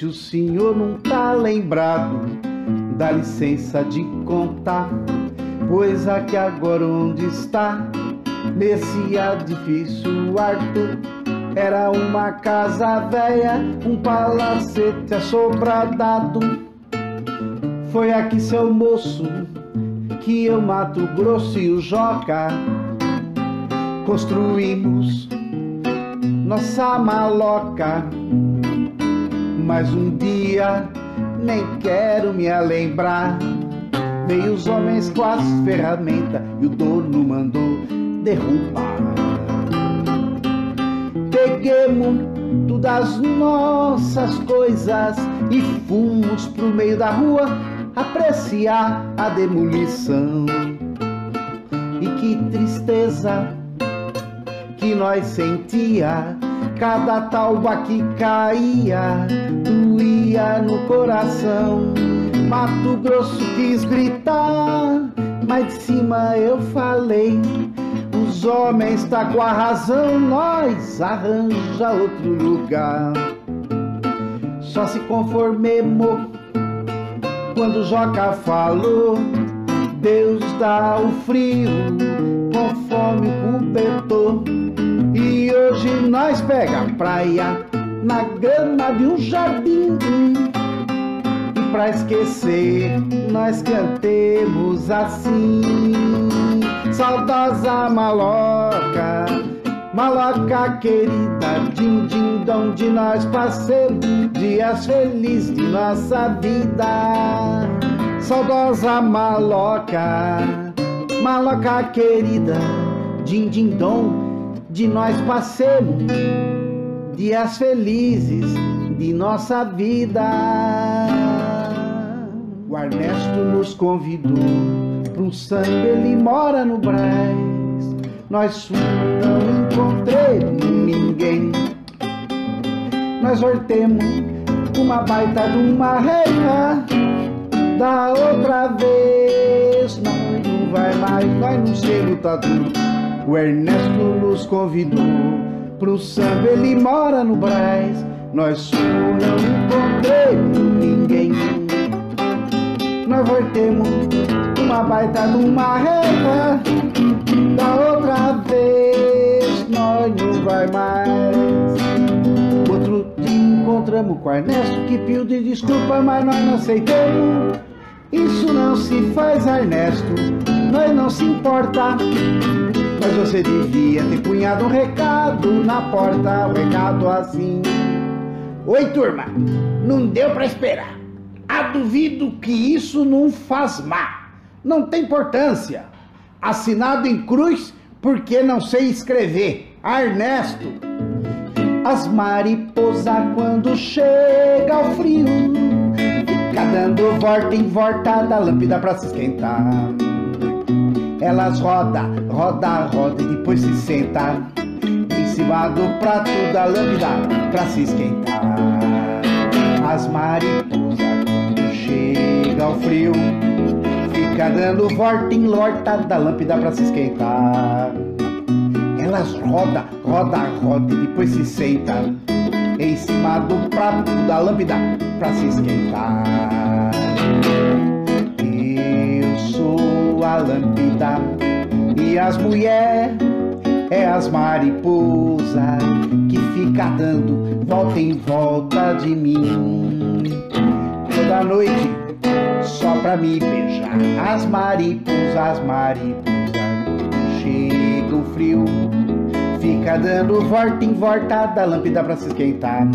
se o senhor não tá lembrado, dá licença de contar, pois aqui agora onde está, nesse edifício Arthur, era uma casa velha, um palacete assobradado. Foi aqui, seu moço, que eu Mato Grosso e o Joca construímos nossa maloca. Mas um dia, nem quero me lembrar, veio os homens com as ferramentas e o dono mandou derrubar. Peguemos todas as nossas coisas e fomos pro meio da rua apreciar a demolição. E que tristeza que nós sentia, cada talba que caía, no coração. Mato Grosso quis gritar, mas de cima eu falei. Os homens tá com a razão, nós arranja outro lugar. Só se conformemos quando Joca falou. Deus dá o frio conforme o cobertor. E hoje nós pega a praia na grama de um jardim. E pra esquecer, nós cantemos assim. Saudosa maloca, maloca querida, din din dom de nós passemos dias felizes de nossa vida. Saudosa maloca, maloca querida, din din dom de nós passemos dias felizes de nossa vida. O Ernesto nos convidou para um samba, ele mora no Brás. Nós não encontremos ninguém. Nós sortemos uma baita de uma reina. Da outra vez, nós não vai mais, nós não ser lutador. O Ernesto nos convidou pro samba, ele mora no Brás. Nós não encontramos ninguém. Nós voltemos uma baita de uma reta. Da outra vez nós não vai mais. Outro dia encontramos com Ernesto que pediu de desculpa, mas nós não aceitamos. Isso não se faz, Ernesto, nós não se importa. Mas você devia ter punhado um recado na porta, um recado assim. Oi, turma, não deu para esperar. Ah, duvido que isso não faz má. Não tem importância. Assinado em cruz porque não sei escrever. Ernesto. As mariposas quando chega o frio Fica dando volta em volta da lâmpada pra se esquentar Elas roda, roda, roda e depois se senta Em cima do prato da lâmpada pra se esquentar As mariposas quando chega o frio Fica dando volta em volta da lâmpada pra se esquentar elas roda, roda, roda e depois se senta em cima do prato da lâmpada pra se esquentar. A lâmpada e as mulheres é as mariposas que fica dando volta em volta de mim. Toda noite só pra me beijar. As mariposas, as mariposas. Chega o frio Fica dando volta em volta da lâmpada pra se esquentar.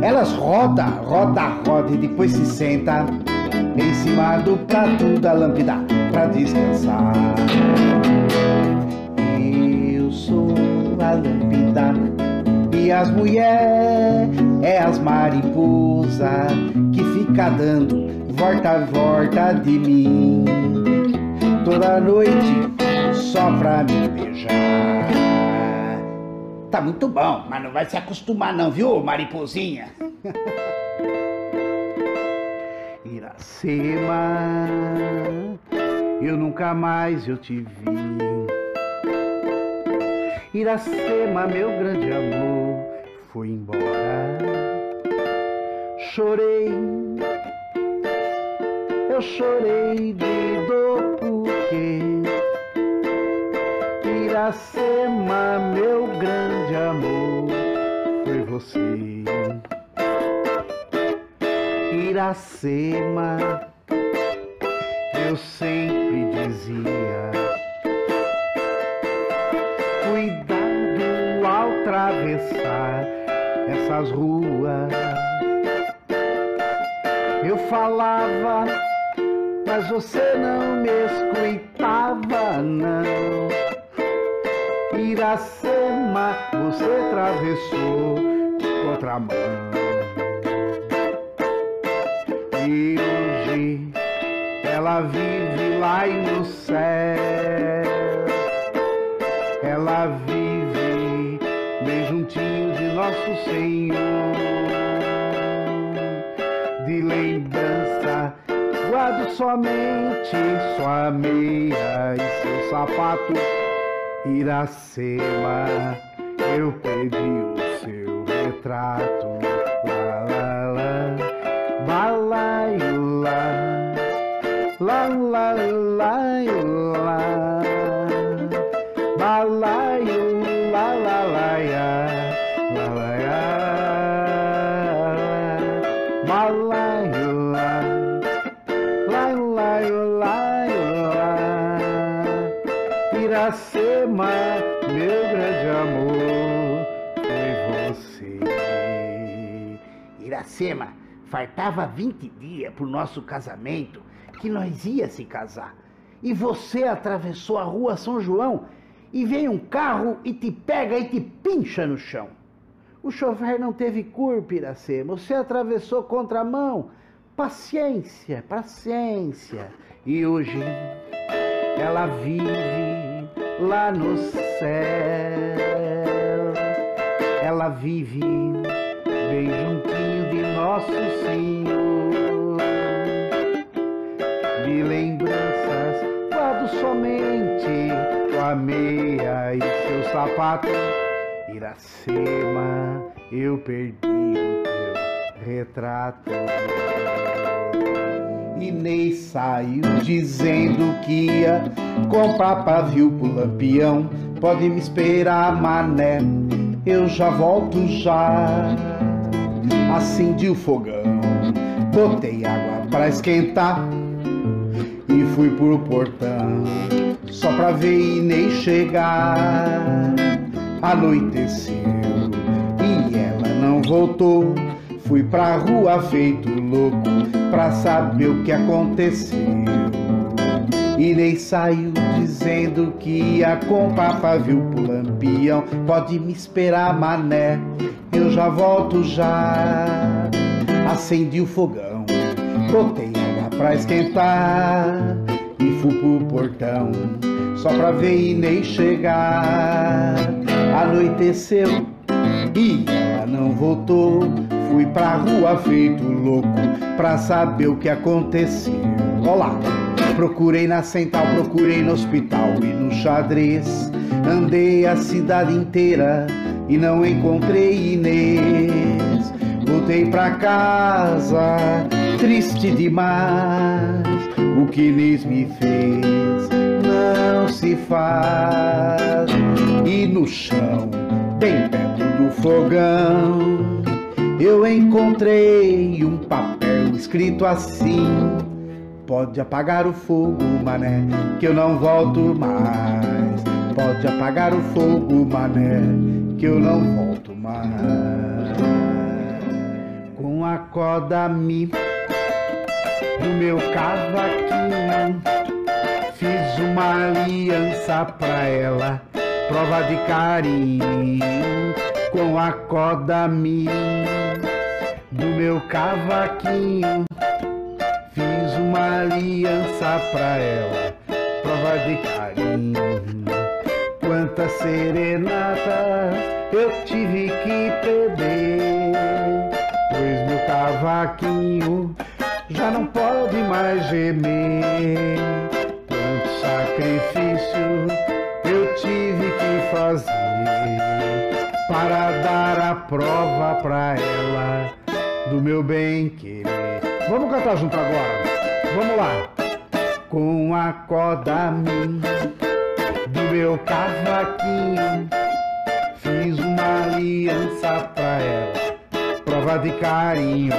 Elas roda, roda, roda e depois se senta Em cima do prato da lâmpada pra descansar Eu sou a lâmpada e as mulheres é as mariposas que fica dando volta volta de mim toda noite só pra me beijar. Tá muito bom, mas não vai se acostumar não, viu, mariposinha? Iracema, eu nunca mais eu te vi. Iracema, meu grande amor, foi embora. chorei, eu chorei de dor porque Iracema, meu grande amor, foi você. Iracema, eu sempre dizia, cuidado ao atravessar essas ruas. Eu falava, mas você não me escutava, não. Iracema, você atravessou contramão. Ela vive lá no céu. Ela vive bem juntinho de nosso Senhor. De lembrança, guardo somente sua meia e seu sapato. Iracema, eu pedi o seu retrato. Iracema, faltava 20 dias pro nosso casamento, que nós ia se casar. E você atravessou a rua São João e veio um carro e te pega e te pincha no chão. O chofer não teve culpa, Iracema. Você atravessou contramão. Paciência, paciência. E hoje ela vive lá no céu. Ela vive bem juntinho de nosso Senhor. De lembranças, guardo somente tua meia e seu sapato. Iracema, eu perdi o teu retrato. Inês saiu dizendo que ia comprar pavio pro lampião. Pode me esperar, mané, eu já volto já. Acendi o fogão, botei água pra esquentar e fui pro portão só pra ver Inês chegar. Anoiteceu e ela não voltou. Fui pra rua feito louco pra saber o que aconteceu. Inês saiu dizendo que ia comprar pavio pro lampião. Pode me esperar, mané, eu já volto já. Acendi o fogão, botei água pra esquentar e fui pro portão só pra ver Inês chegar. Anoiteceu e ela não voltou. Fui pra rua feito louco pra saber o que aconteceu. Olá, procurei na central, procurei no hospital e no xadrez. Andei a cidade inteira e não encontrei Inês. Voltei pra casa, triste demais. O que Inês me fez não se faz. E no chão, bem perto do fogão, eu encontrei um papel escrito assim: Pode apagar o fogo, mané, que eu não volto mais. Pode apagar o fogo, mané, que eu não volto mais. Com a corda mi do meu cavaquinho, fiz uma aliança pra ela, prova de carinho. Com a corda mi do meu cavaquinho, fiz uma aliança pra ela, prova de carinho. Quantas serenatas eu tive que perder, pois meu cavaquinho já não pode mais gemer. Quanto sacrifício eu tive que fazer para dar a prova pra ela, do meu bem querer. Vamos cantar junto agora. Vamos lá. Com a corda minha meu cavaquinho, fiz uma aliança pra ela, prova de carinho.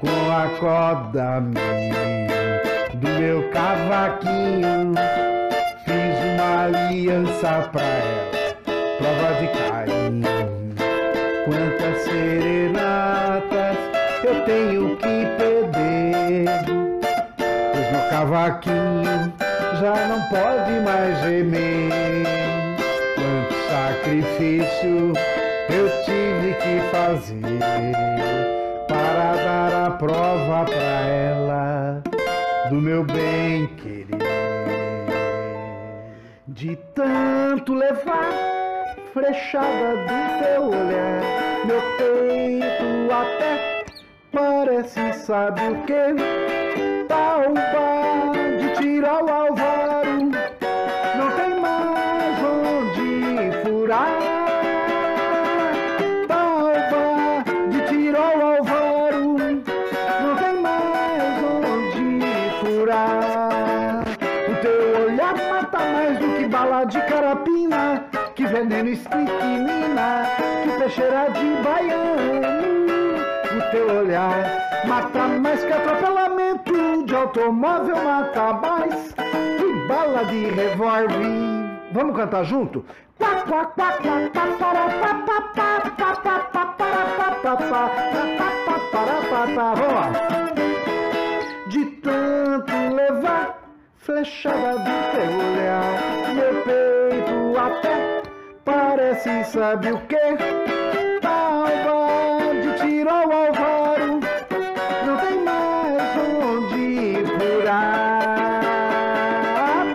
Com a corda minha do meu cavaquinho, fiz uma aliança pra ela, prova de carinho. Quantas serenatas eu tenho que perder, pois meu cavaquinho já não pode mais gemer. Quanto sacrifício eu tive que fazer para dar a prova pra ela do meu bem querer. De tanto levar flechada do teu olhar, meu peito até parece sabe o que? Talba de tirar o veneno estricnina, que peixeira de baiano. O teu olhar mata mais que atropelamento de automóvel, mata mais que bala de revólver. Vamos cantar junto? Vamos lá. De tanto levar flechada do teu olhar, meu peito até parece sabe o que? Talba de tiro ao alvaro, não tem mais onde furar.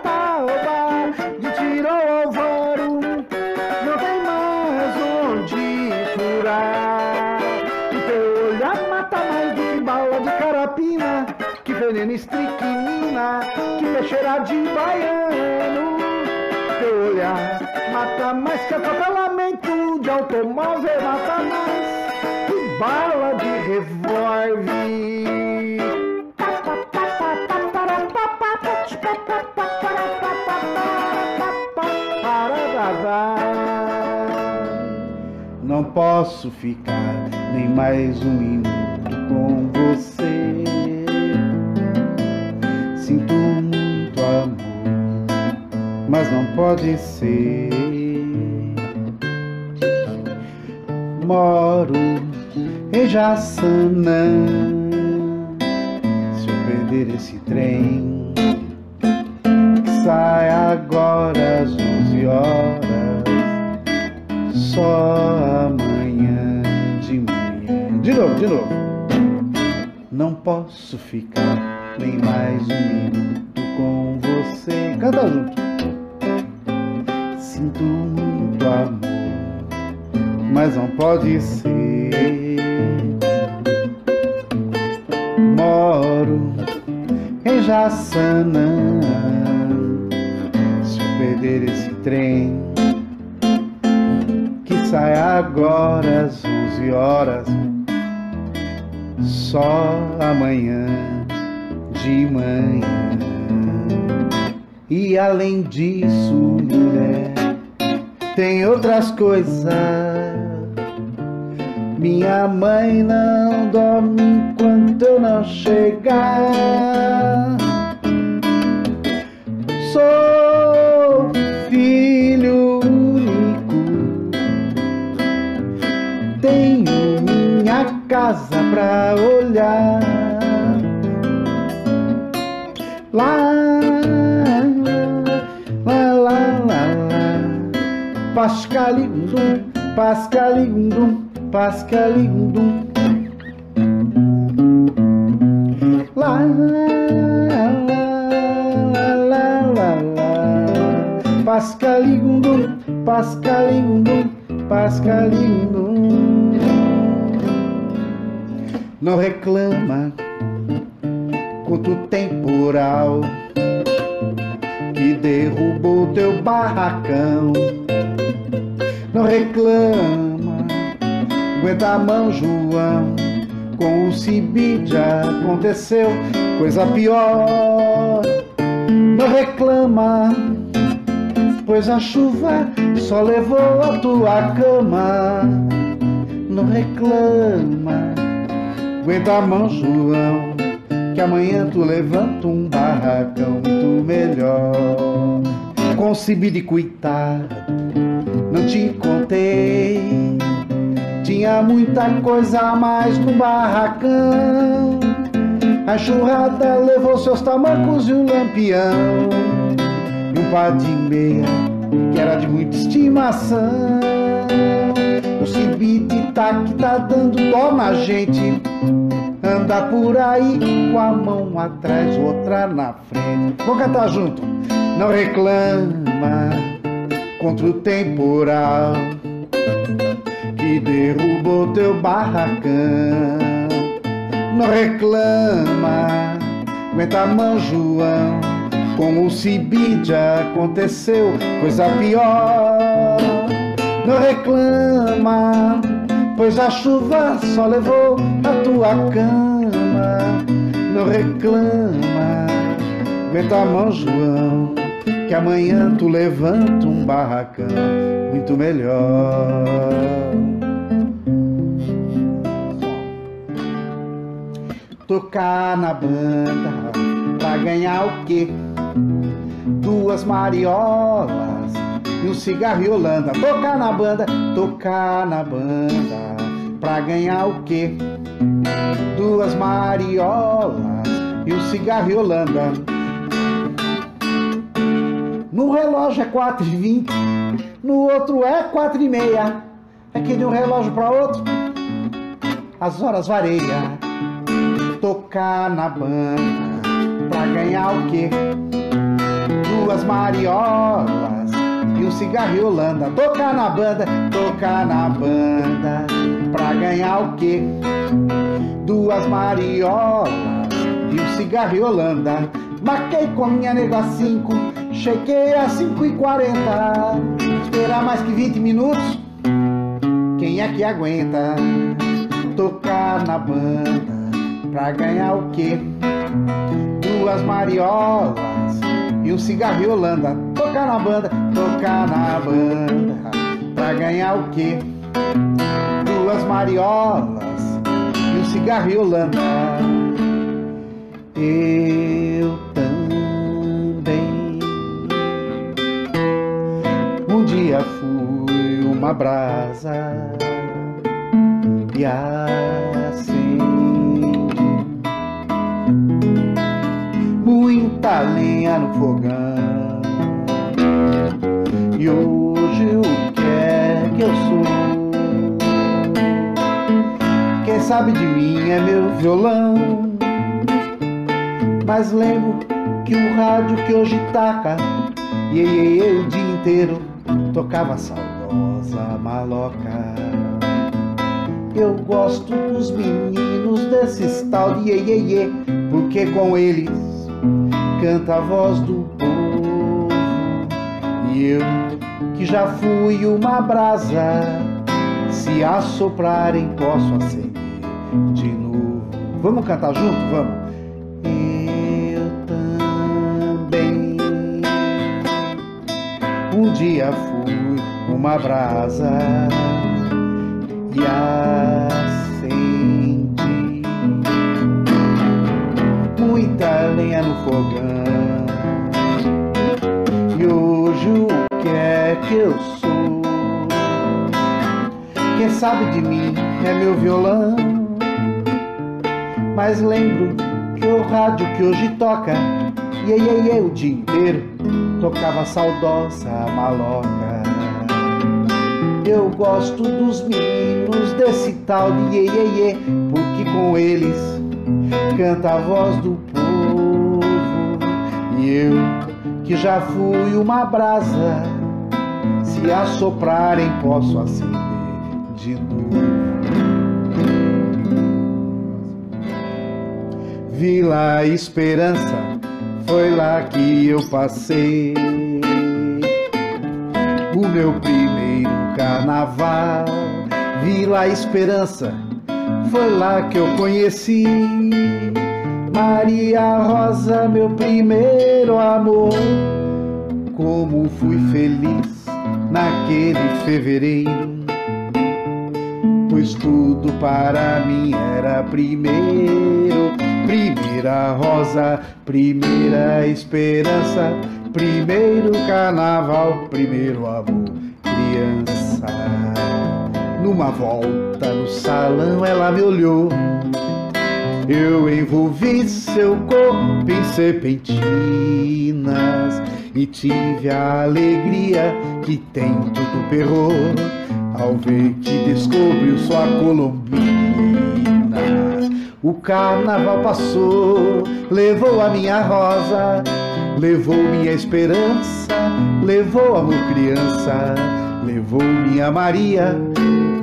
Talba de tiro ao alvaro, não tem mais onde furar. O teu olhar mata mais do que bala de carapina, que veneno estricnina, que peixeira de baiano. Mata mais que atropelamento de automóvel, mata mais que bala de revólver. Não posso ficar nem mais um minuto com você. Sinto muito amor, mas não pode ser. Moro em Jaçanã. Se eu perder esse trem, que sai agora às 11 horas só amanhã de manhã. De novo, de novo. Não posso ficar nem mais um minuto com você. Canta junto. Mas não pode ser. Moro em Jaçanã. Se eu perder esse trem que sai agora às 11 horas, só amanhã de manhã. E além disso, mulher, tem outras coisas. Minha mãe não dorme enquanto eu não chegar. Sou filho único, tenho minha casa pra olhar. Lá, lá, lá, lá, lá. Pascalindum, pascalindum, pascalindum. Lá, lá, lá, lá, lá, lá. Pascalindum, pascalindum, pascalindum. Não reclama contra o temporal que derrubou teu barracão. Não reclama, aguenta a mão, João, Com o Cibide aconteceu coisa pior. Não reclama, pois a chuva só levou a tua cama. Não reclama, aguenta a mão, João, que amanhã tu levanta um barracão muito melhor. Com Cibide, coitado, não te contei tinha muita coisa a mais no barracão. A churrada levou seus tamancos e um lampião. E um par de meia que era de muita estimação. O cibite tá tá dando dó na gente. Anda por aí com a mão atrás, outra na frente. Vamos cantar junto. Não reclama contra o temporal que derrubou teu barracão. Não reclama, aguenta a mão, João. Com o Cibide aconteceu coisa pior. Não reclama, pois a chuva só levou a tua cama. Não reclama, aguenta a mão, João que amanhã tu levanta um barracão muito melhor. Tocar na banda pra ganhar o quê? Duas mariolas e um cigarro e Holanda. Tocar na banda, tocar na banda pra ganhar o quê? Duas mariolas e um cigarro e Holanda. No relógio é 4h20, no outro é 4h30. É que de um relógio para outro, as horas varia. Tocar na banda pra ganhar o quê? Duas mariolas e um cigarro e Holanda. Tocar na banda, tocar na banda pra ganhar o quê? Duas mariolas e um cigarro e Holanda. Marquei com minha nega 5 Cheguei a 5 e 40 Esperar mais que 20 minutos Quem é que aguenta Tocar na banda Pra ganhar o quê? Duas mariolas E um cigarro Holanda Tocar na banda, tocar na banda Pra ganhar o quê? Duas mariolas E um cigarro Holanda Eu dia fui uma brasa e assim muita lenha no fogão. E hoje o que é que eu sou? Quem sabe de mim é meu violão. Mas lembro que o rádio que hoje taca, e o dia inteiro tocava saudosa maloca. Eu gosto dos meninos desses tal de iê, iê, iê porque com eles canta a voz do povo. E eu, que já fui uma brasa, se assoprarem posso acender de novo. Vamos cantar junto? Vamos. Eu também um dia fui uma brasa e acendi muita lenha no fogão. Que eu sou? Quem sabe de mim é meu violão. Mas lembro que o rádio que hoje toca, iê, o dia inteiro, tocava saudosa maloca. Eu gosto dos meninos desse tal de iê, iê, iê porque com eles canta a voz do povo. E eu, que já fui uma brasa, se assoprarem posso acender de novo. Vila Esperança, foi lá que eu passei o meu primeiro carnaval. Vila Esperança, foi lá que eu conheci Maria Rosa, meu primeiro amor. Como fui feliz naquele fevereiro, pois tudo para mim era primeiro. Primeira rosa, primeira esperança, primeiro carnaval, primeiro amor, criança. Numa volta no salão ela me olhou. Eu envolvi seu corpo em serpentinas e tive a alegria que tem tudo perro ao ver que descobriu sua colombina. O carnaval passou, levou a minha rosa, levou minha esperança, levou amor criança, levou minha Maria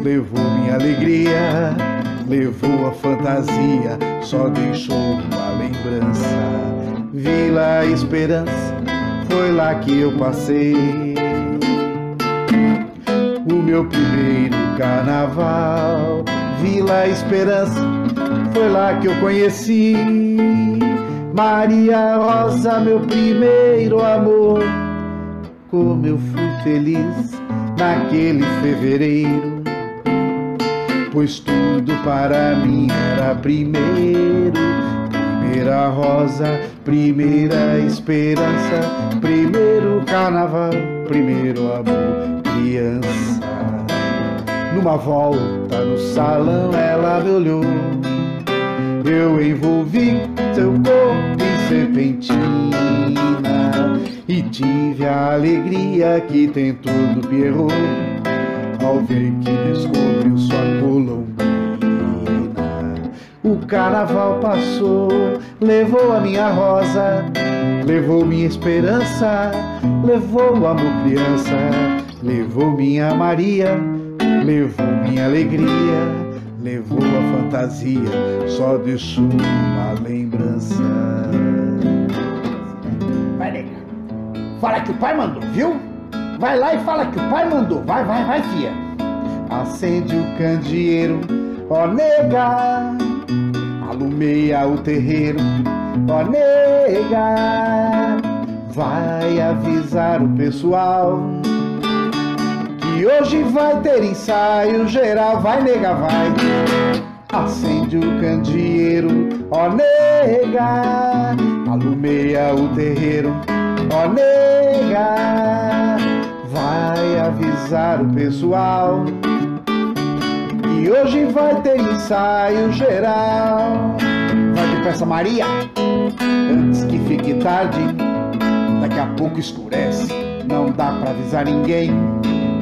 levou minha alegria, levou a fantasia, só deixou uma lembrança. Vila Esperança, foi lá que eu passei. O meu primeiro carnaval, Vila Esperança, foi lá que eu conheci. Maria Rosa, meu primeiro amor, como eu fui feliz naquele fevereiro pois tudo para mim era primeiro. Primeira rosa, primeira esperança, primeiro carnaval, primeiro amor, criança. Numa volta no salão ela me olhou, eu envolvi seu corpo em serpentina e tive a alegria que tem todo Pierrot ao ver que descobriu sua colombina. O carnaval passou, levou a minha rosa, levou minha esperança, levou o amor criança, levou minha Maria, levou minha alegria, levou a fantasia, só deixou uma lembrança. Vai, nega. Fala que o pai mandou, viu? Vai lá e fala que o pai mandou. Vai, vai, vai, fia. Acende o candeeiro, ó nega. Alumeia o terreiro, ó nega. Vai avisar o pessoal que hoje vai ter ensaio geral. Vai, nega, vai. Acende o candeeiro, ó nega. Alumeia o terreiro, ó nega vai avisar o pessoal que hoje vai ter ensaio geral. Vai depressa, Maria, antes que fique tarde. Daqui a pouco escurece, não dá pra avisar ninguém.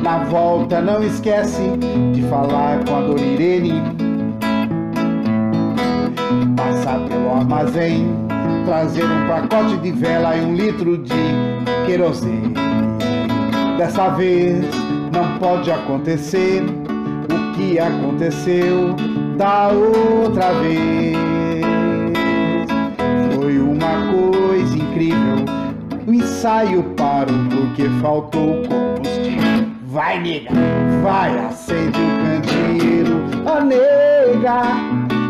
Na volta, não esquece de falar com a Dona Irene. Passar pelo armazém, trazer um pacote de vela e um litro de querosene. Dessa vez não pode acontecer que aconteceu da outra vez. Foi uma coisa incrível. O ensaio parou porque faltou combustível. Vai, nega, vai, acende o candeeiro. A nega,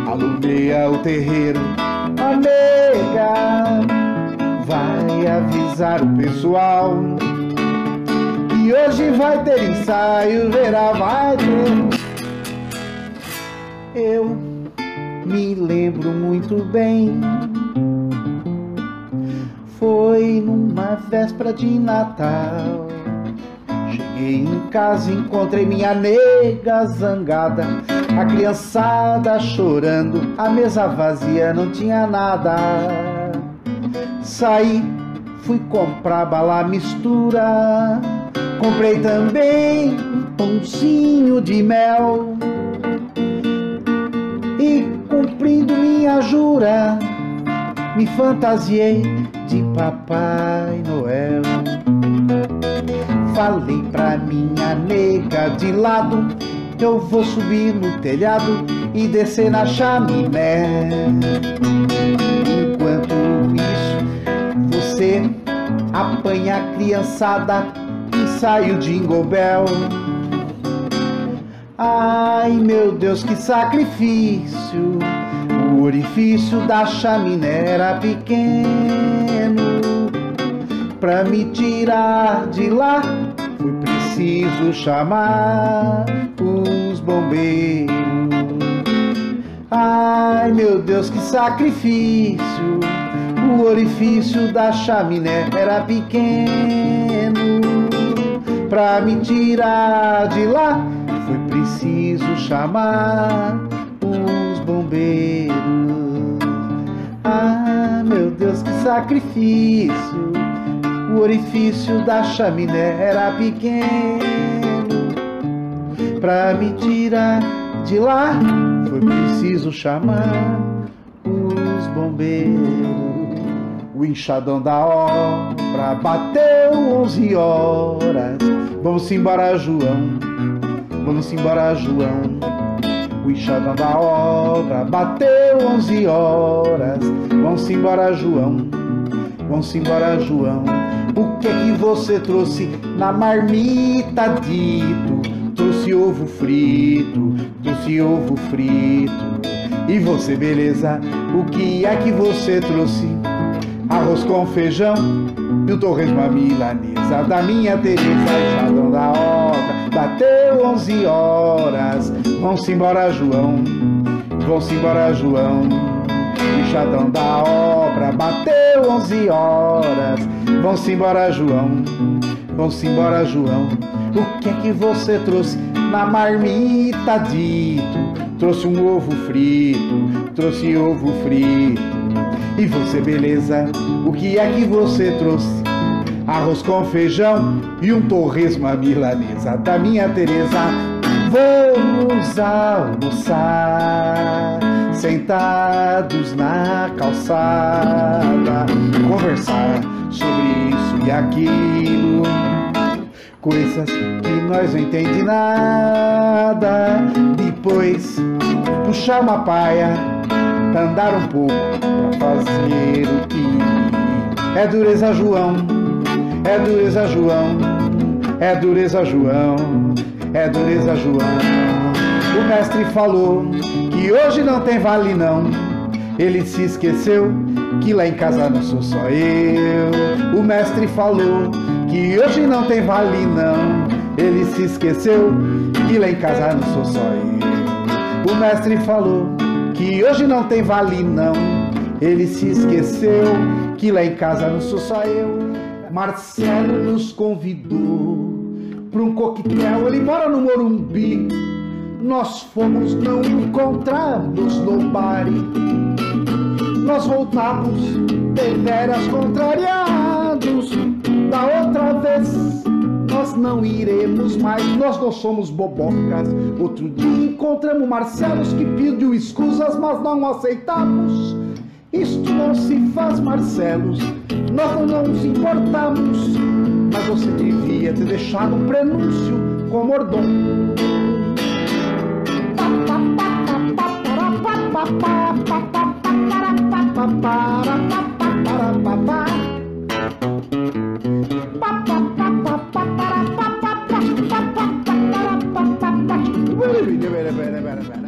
alumeia o terreiro. A nega, vai avisar o pessoal hoje vai ter ensaio, verá, vai ter. Eu me lembro muito bem. Foi numa véspera de Natal. Cheguei em casa, encontrei minha nega zangada. A criançada chorando, a mesa vazia, não tinha nada. Saí, fui comprar bala mistura Comprei também um pãozinho de mel. Jura, me fantasiei de Papai Noel. Falei pra minha nega de lado, eu vou subir no telhado e descer na chaminé. Enquanto isso, você apanha a criançada sai o Jingle Bell. A Ai meu Deus, que sacrifício! O orifício da chaminé era pequeno. Pra me tirar de lá, foi preciso chamar os bombeiros. Ai meu Deus, que sacrifício! O orifício da chaminé era pequeno. Pra me tirar de lá, foi preciso chamar os bombeiros. Ah, meu Deus, que sacrifício! O orifício da chaminé era pequeno. Pra me tirar de lá, foi preciso chamar os bombeiros. O enxadão da obra bateu onze horas. Vamos embora, João. Vamos embora, João. Enxadão da obra bateu onze horas. Vamos embora, João. Vamos embora, João. O que é que você trouxe na marmita dito? Trouxe ovo frito, trouxe ovo frito. E você, beleza? O que é que você trouxe? Arroz com feijão e o torresmo a milanesa da minha Teresa, Jadão da obra. Bateu onze horas, vão-se embora, João. Vão-se embora, João. Enxadão da obra, bateu onze horas. Vão-se embora, João. Vão-se embora, João. O que é que você trouxe na marmita dito? Trouxe um ovo frito, trouxe ovo frito. E você, beleza? O que é que você trouxe? Arroz com feijão e um torresmo à milanesa da minha Teresa. Vamos almoçar, sentados na calçada, conversar sobre isso e aquilo, coisas que nós não entende nada. Depois puxar uma paia, andar um pouco pra fazer o que é dureza, João. É dureza, João. É dureza, João. É dureza, João. O mestre falou que hoje não tem vale não. Ele se esqueceu que lá em casa não sou só eu. O mestre falou que hoje não tem vale não. Ele se esqueceu que lá em casa não sou só eu. O mestre falou que hoje não tem vale não. Ele se esqueceu que lá em casa não sou só eu. Marcelo nos convidou para um coquetel. Ele mora no Morumbi. Nós fomos, não encontramos no bar. Nós voltamos deveras contrariados. Da outra vez nós não iremos mais, nós não somos bobocas. Outro dia encontramos Marcelos que pediu escusas, mas não aceitamos. Isto não se faz, Marcelos, nós não nos importamos, mas você devia ter deixado um prenúncio com o Mordom. Wait a minute, wait a minute, wait a minute.